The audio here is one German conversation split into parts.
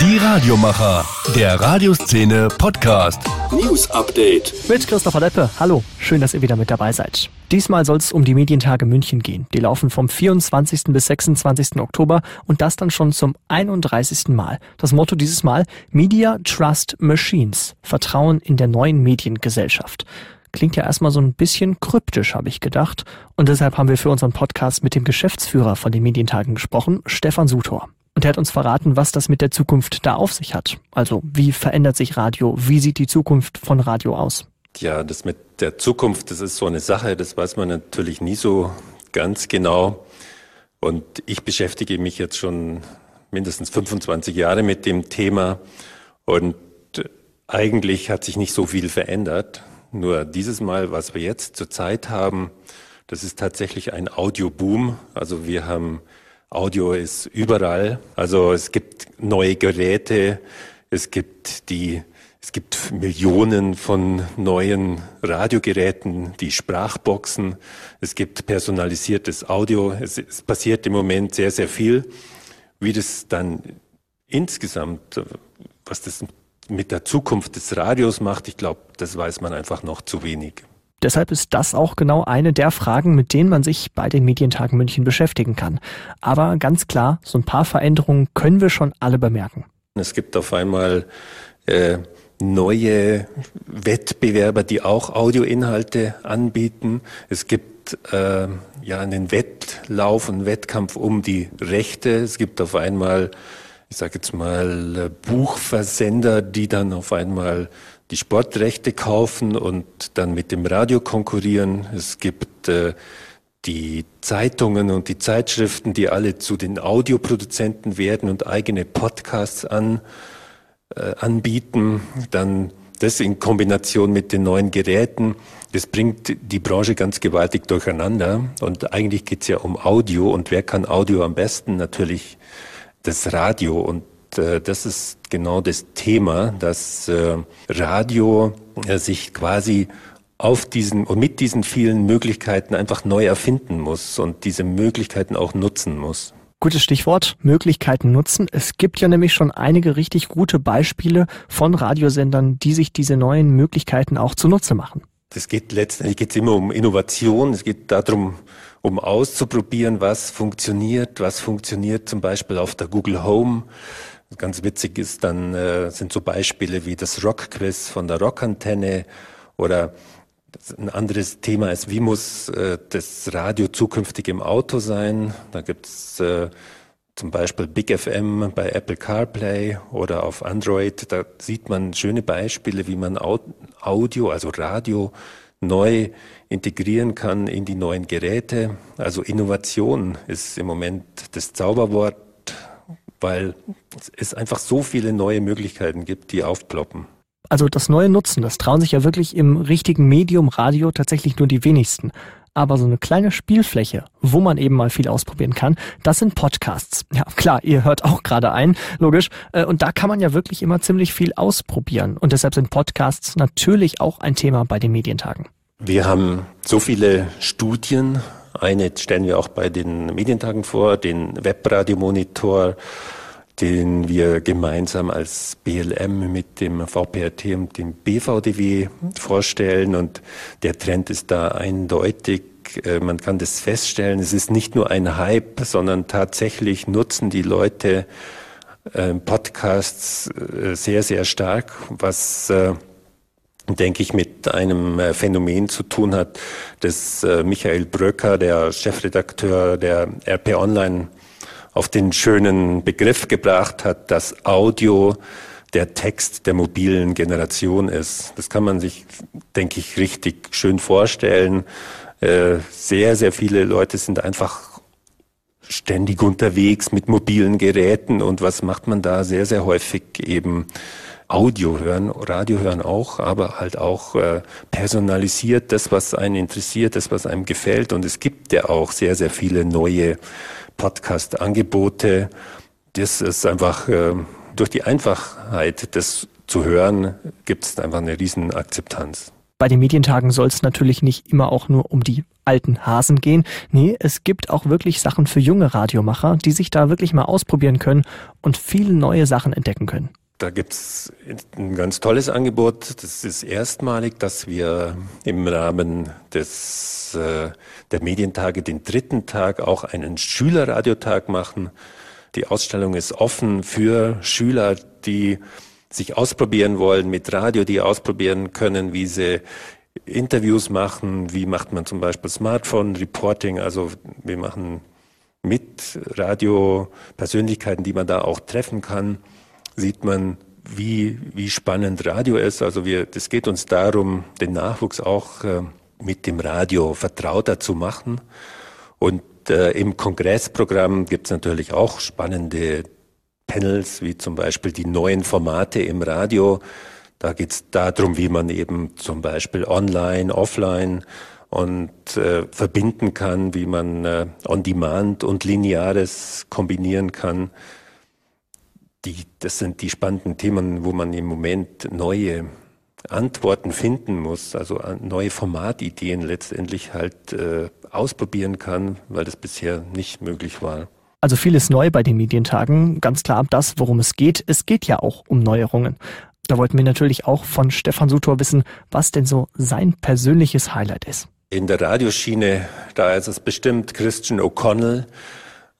Die Radiomacher, der Radioszene Podcast. News Update. Mit Christopher Deppe. Hallo, schön, dass ihr wieder mit dabei seid. Diesmal soll es um die Medientage München gehen. Die laufen vom 24. bis 26. Oktober und das dann schon zum 31. Mal. Das Motto dieses Mal Media Trust Machines. Vertrauen in der neuen Mediengesellschaft. Klingt ja erstmal so ein bisschen kryptisch, habe ich gedacht. Und deshalb haben wir für unseren Podcast mit dem Geschäftsführer von den Medientagen gesprochen, Stefan Sutor. Und er hat uns verraten, was das mit der Zukunft da auf sich hat. Also wie verändert sich Radio? Wie sieht die Zukunft von Radio aus? Ja, das mit der Zukunft, das ist so eine Sache, das weiß man natürlich nie so ganz genau. Und ich beschäftige mich jetzt schon mindestens 25 Jahre mit dem Thema. Und eigentlich hat sich nicht so viel verändert. Nur dieses Mal, was wir jetzt zurzeit haben, das ist tatsächlich ein Audioboom. Also wir haben Audio ist überall. Also es gibt neue Geräte, es gibt die es gibt Millionen von neuen Radiogeräten, die Sprachboxen. Es gibt personalisiertes Audio. Es, es, passiert im Moment sehr, sehr viel. Wie das dann insgesamt, was das mit der Zukunft des Radios macht, ich glaube, das weiß man einfach noch zu wenig. Deshalb ist das auch genau eine der Fragen, mit denen man sich bei den Medientagen München beschäftigen kann. Aber ganz klar, so ein paar Veränderungen können wir schon alle bemerken. Es gibt auf einmal äh, neue Wettbewerber, die auch Audioinhalte anbieten. Es gibt äh, ja einen Wettlauf und Wettkampf um die Rechte. Es gibt auf einmal, ich sage jetzt mal, Buchversender, die dann auf einmal die Sportrechte kaufen und dann mit dem Radio konkurrieren. Es gibt äh, die Zeitungen und die Zeitschriften, die alle zu den Audioproduzenten werden und eigene Podcasts an, äh, anbieten. Dann das in Kombination mit den neuen Geräten, das bringt die Branche ganz gewaltig durcheinander. Und eigentlich geht es ja um Audio. Und wer kann Audio am besten? Natürlich das Radio. Und äh, das ist genau das Thema, dass äh, Radio äh, sich quasi auf diesen und mit diesen vielen Möglichkeiten einfach neu erfinden muss und diese Möglichkeiten auch nutzen muss. Gutes Stichwort, Möglichkeiten nutzen. Es gibt ja nämlich schon einige richtig gute Beispiele von Radiosendern, die sich diese neuen Möglichkeiten auch zunutze machen. Es geht letztendlich geht's immer um Innovation. Es geht darum, um auszuprobieren, was funktioniert, was funktioniert zum Beispiel auf der Google Home Ganz witzig ist dann, äh, sind so Beispiele wie das Rockquiz von der Rockantenne oder ein anderes Thema ist, wie muss äh, das Radio zukünftig im Auto sein? Da gibt's äh, zum Beispiel Big FM bei Apple CarPlay oder auf Android. Da sieht man schöne Beispiele, wie man Audio, also Radio, neu integrieren kann in die neuen Geräte. Also Innovation ist im Moment das Zauberwort weil es einfach so viele neue Möglichkeiten gibt, die aufploppen. Also das neue Nutzen, das trauen sich ja wirklich im richtigen Medium Radio tatsächlich nur die wenigsten. Aber so eine kleine Spielfläche, wo man eben mal viel ausprobieren kann, das sind Podcasts. Ja, klar, ihr hört auch gerade ein, logisch. Äh, und da kann man ja wirklich immer ziemlich viel ausprobieren. Und deshalb sind Podcasts natürlich auch ein Thema bei den Medientagen. Wir haben so viele Studien eine stellen wir auch bei den Medientagen vor, den Webradiomonitor, den wir gemeinsam als BLM mit dem VPRT und dem BVDW vorstellen. Und der Trend ist da eindeutig. Äh, man kann das feststellen. Es ist nicht nur ein Hype, sondern tatsächlich nutzen die Leute äh, Podcasts äh, sehr, sehr stark, was denke ich, mit einem äh, Phänomen zu tun hat, das äh, Michael Bröcker, der Chefredakteur der RP Online, auf den schönen Begriff gebracht hat, dass Audio der Text der mobilen Generation ist. Das kann man sich, denke ich, richtig schön vorstellen. Äh, sehr, sehr viele Leute sind einfach ständig unterwegs mit mobilen Geräten und was macht man da sehr, sehr häufig eben Audio hören, Radio hören auch, aber halt auch äh, personalisiert das, was einen interessiert, das, was einem gefällt. Und es gibt ja auch sehr, sehr viele neue Podcast-Angebote. Das ist einfach äh, durch die Einfachheit, das zu hören, gibt es einfach eine riesen Akzeptanz. Bei den Medientagen soll es natürlich nicht immer auch nur um die alten Hasen gehen. Nee, es gibt auch wirklich Sachen für junge Radiomacher, die sich da wirklich mal ausprobieren können und viele neue Sachen entdecken können. Da gibt's ein ganz tolles Angebot. Das ist erstmalig, dass wir im Rahmen des, äh, der Medientage den dritten Tag auch einen Schülerradiotag machen. Die Ausstellung ist offen für Schüler, die sich ausprobieren wollen mit Radio, die ausprobieren können, wie sie Interviews machen, wie macht man zum Beispiel Smartphone-Reporting, also wir machen mit Radio-Persönlichkeiten, die man da auch treffen kann sieht man, wie, wie spannend Radio ist. Also wir, das geht uns darum, den Nachwuchs auch äh, mit dem Radio vertrauter zu machen. Und äh, im Kongressprogramm gibt es natürlich auch spannende Panels, wie zum Beispiel die neuen Formate im Radio. Da geht es darum, wie man eben zum Beispiel online, offline und äh, verbinden kann, wie man äh, On-Demand und Lineares kombinieren kann die, das sind die spannenden Themen, wo man im Moment neue Antworten finden muss, also neue Formatideen letztendlich halt äh, ausprobieren kann, weil das bisher nicht möglich war. Also vieles neu bei den Medientagen, ganz klar das, worum es geht. Es geht ja auch um Neuerungen. Da wollten wir natürlich auch von Stefan Sutor wissen, was denn so sein persönliches Highlight ist. In der Radioschiene, da ist es bestimmt Christian O'Connell,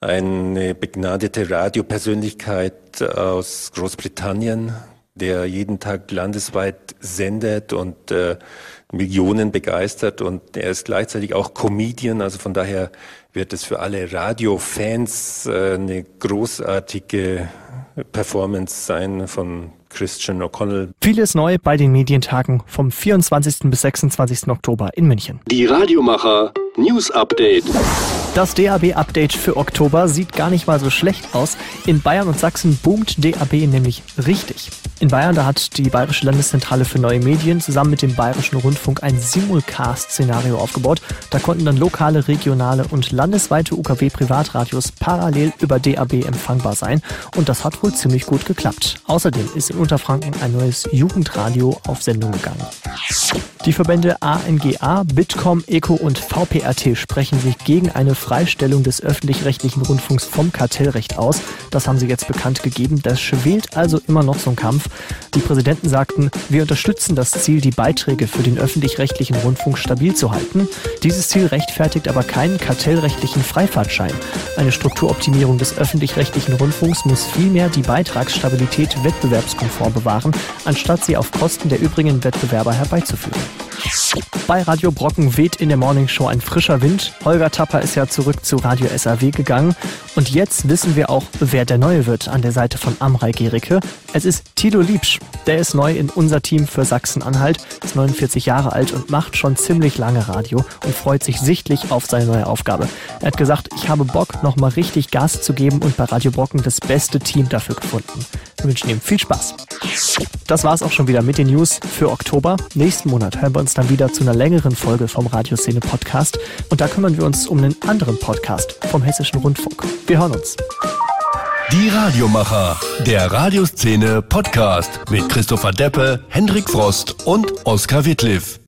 eine begnadete Radiopersönlichkeit aus Großbritannien, der jeden Tag landesweit sendet und äh, Millionen begeistert und er ist gleichzeitig auch Comedian, also von daher wird es für alle Radiofans äh, eine großartige Performance sein von Christian O'Connell. Vieles neu bei den Medientagen vom 24. bis 26. Oktober in München. Die Radiomacher News Update. Das DAB-Update für Oktober sieht gar nicht mal so schlecht aus. In Bayern und Sachsen boomt DAB nämlich richtig. In Bayern, da hat die Bayerische Landeszentrale für neue Medien zusammen mit dem Bayerischen Rundfunk ein Simulcast-Szenario aufgebaut. Da konnten dann lokale, regionale und landesweite UKW-Privatradios parallel über DAB empfangbar sein. Und das hat wohl ziemlich gut geklappt. Außerdem ist in Unterfranken ein neues Jugendradio auf Sendung gegangen. Die Verbände ANGA, Bitkom, ECO und VPRT sprechen sich gegen eine Freistellung des öffentlich-rechtlichen Rundfunks vom Kartellrecht aus. Das haben sie jetzt bekannt gegeben. Das schwelt also immer noch so ein Kampf. Die Präsidenten sagten, wir unterstützen das Ziel, die Beiträge für den öffentlich-rechtlichen Rundfunk stabil zu halten. Dieses Ziel rechtfertigt aber keinen kartellrechtlichen Freifahrtschein. Eine Strukturoptimierung des öffentlich-rechtlichen Rundfunks muss vielmehr die Beitragsstabilität wettbewerbskonform bewahren, anstatt sie auf Kosten der übrigen Wettbewerber herbeizuführen. Bei Radio Brocken weht in der Morningshow ein frischer Wind. Holger Tapper ist ja zurück zu Radio SAW gegangen. Und jetzt wissen wir auch, wer der Neue wird an der Seite von Amrei Gericke. Es ist Tilo Liebsch. Der ist neu in unser Team für Sachsen-Anhalt, ist 49 Jahre alt und macht schon ziemlich lange Radio und freut sich sichtlich auf seine neue Aufgabe. Er hat gesagt, ich habe Bock, nochmal richtig Gas zu geben und bei Radio Brocken das beste Team dafür gefunden. Wir wünschen ihm viel Spaß. Das war es auch schon wieder mit den News für Oktober. Nächsten Monat hören wir uns dann wieder zu einer längeren Folge vom Radioszene Podcast und da kümmern wir uns um einen anderen Podcast vom Hessischen Rundfunk. Wir hören uns. Die Radiomacher, der Radioszene Podcast mit Christopher Deppe, Hendrik Frost und Oskar Wittliff.